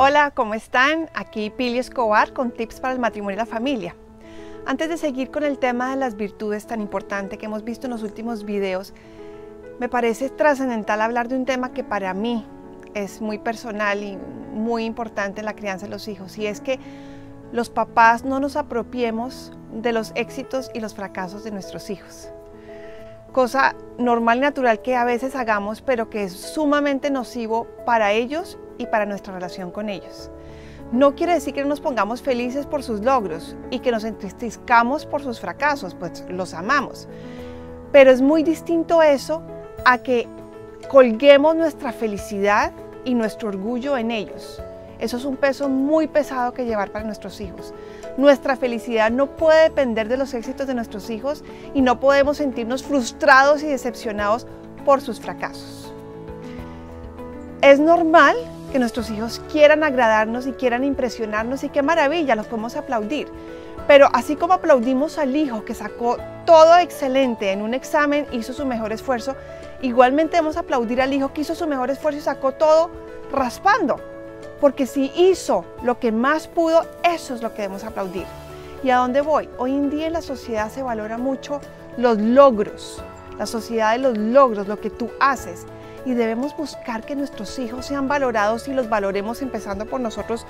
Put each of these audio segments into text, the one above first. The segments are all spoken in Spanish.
Hola, ¿cómo están? Aquí Pili Escobar con tips para el matrimonio y la familia. Antes de seguir con el tema de las virtudes tan importante que hemos visto en los últimos videos, me parece trascendental hablar de un tema que para mí es muy personal y muy importante en la crianza de los hijos, y es que los papás no nos apropiemos de los éxitos y los fracasos de nuestros hijos. Cosa normal y natural que a veces hagamos, pero que es sumamente nocivo para ellos y para nuestra relación con ellos. No quiere decir que no nos pongamos felices por sus logros y que nos entristezcamos por sus fracasos, pues los amamos. Pero es muy distinto eso a que colguemos nuestra felicidad y nuestro orgullo en ellos. Eso es un peso muy pesado que llevar para nuestros hijos. Nuestra felicidad no puede depender de los éxitos de nuestros hijos y no podemos sentirnos frustrados y decepcionados por sus fracasos. Es normal que nuestros hijos quieran agradarnos y quieran impresionarnos y qué maravilla, los podemos aplaudir. Pero así como aplaudimos al hijo que sacó todo excelente en un examen, hizo su mejor esfuerzo, igualmente debemos aplaudir al hijo que hizo su mejor esfuerzo y sacó todo raspando. Porque si hizo lo que más pudo, eso es lo que debemos aplaudir. ¿Y a dónde voy? Hoy en día en la sociedad se valora mucho los logros, la sociedad de los logros, lo que tú haces. Y debemos buscar que nuestros hijos sean valorados y los valoremos empezando por nosotros,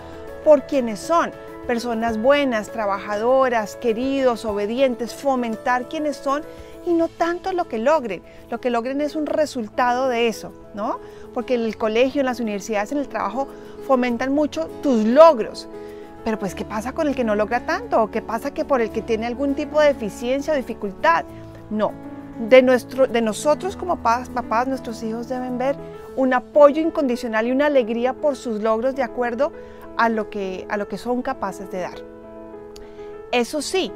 por quienes son. Personas buenas, trabajadoras, queridos, obedientes, fomentar quienes son y no tanto lo que logren. Lo que logren es un resultado de eso, ¿no? Porque en el colegio, en las universidades, en el trabajo fomentan mucho tus logros. Pero pues, ¿qué pasa con el que no logra tanto? ¿O qué pasa que por el que tiene algún tipo de deficiencia o dificultad? No. De, nuestro, de nosotros como papás, papás, nuestros hijos deben ver un apoyo incondicional y una alegría por sus logros de acuerdo a lo que, a lo que son capaces de dar. Eso sí,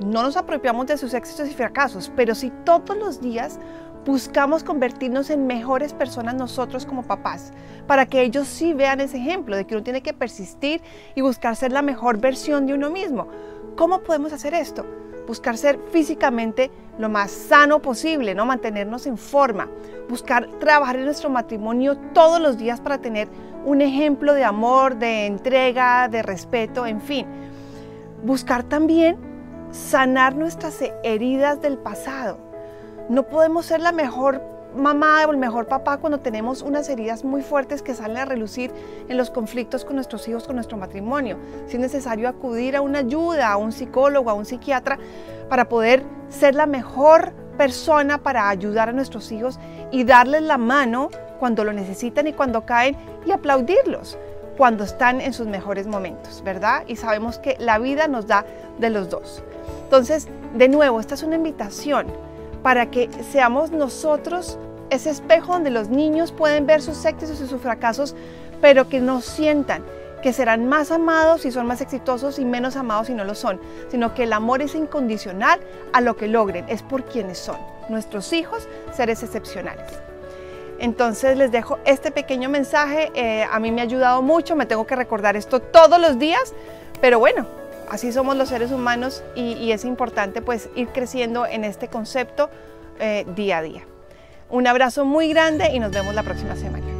no nos apropiamos de sus éxitos y fracasos, pero si todos los días buscamos convertirnos en mejores personas nosotros como papás, para que ellos sí vean ese ejemplo de que uno tiene que persistir y buscar ser la mejor versión de uno mismo. ¿Cómo podemos hacer esto? Buscar ser físicamente lo más sano posible, ¿no? Mantenernos en forma, buscar trabajar en nuestro matrimonio todos los días para tener un ejemplo de amor, de entrega, de respeto, en fin. Buscar también sanar nuestras heridas del pasado. No podemos ser la mejor mamá o el mejor papá cuando tenemos unas heridas muy fuertes que salen a relucir en los conflictos con nuestros hijos, con nuestro matrimonio. Si es necesario acudir a una ayuda, a un psicólogo, a un psiquiatra, para poder ser la mejor persona para ayudar a nuestros hijos y darles la mano cuando lo necesitan y cuando caen y aplaudirlos cuando están en sus mejores momentos, ¿verdad? Y sabemos que la vida nos da de los dos. Entonces, de nuevo, esta es una invitación para que seamos nosotros ese espejo donde los niños pueden ver sus éxitos y sus fracasos, pero que no sientan que serán más amados si son más exitosos y menos amados si no lo son, sino que el amor es incondicional a lo que logren, es por quienes son. Nuestros hijos, seres excepcionales. Entonces les dejo este pequeño mensaje, eh, a mí me ha ayudado mucho, me tengo que recordar esto todos los días, pero bueno, así somos los seres humanos y, es importante pues ir creciendo en este concepto eh, día a día. Un abrazo muy grande y nos vemos la próxima semana.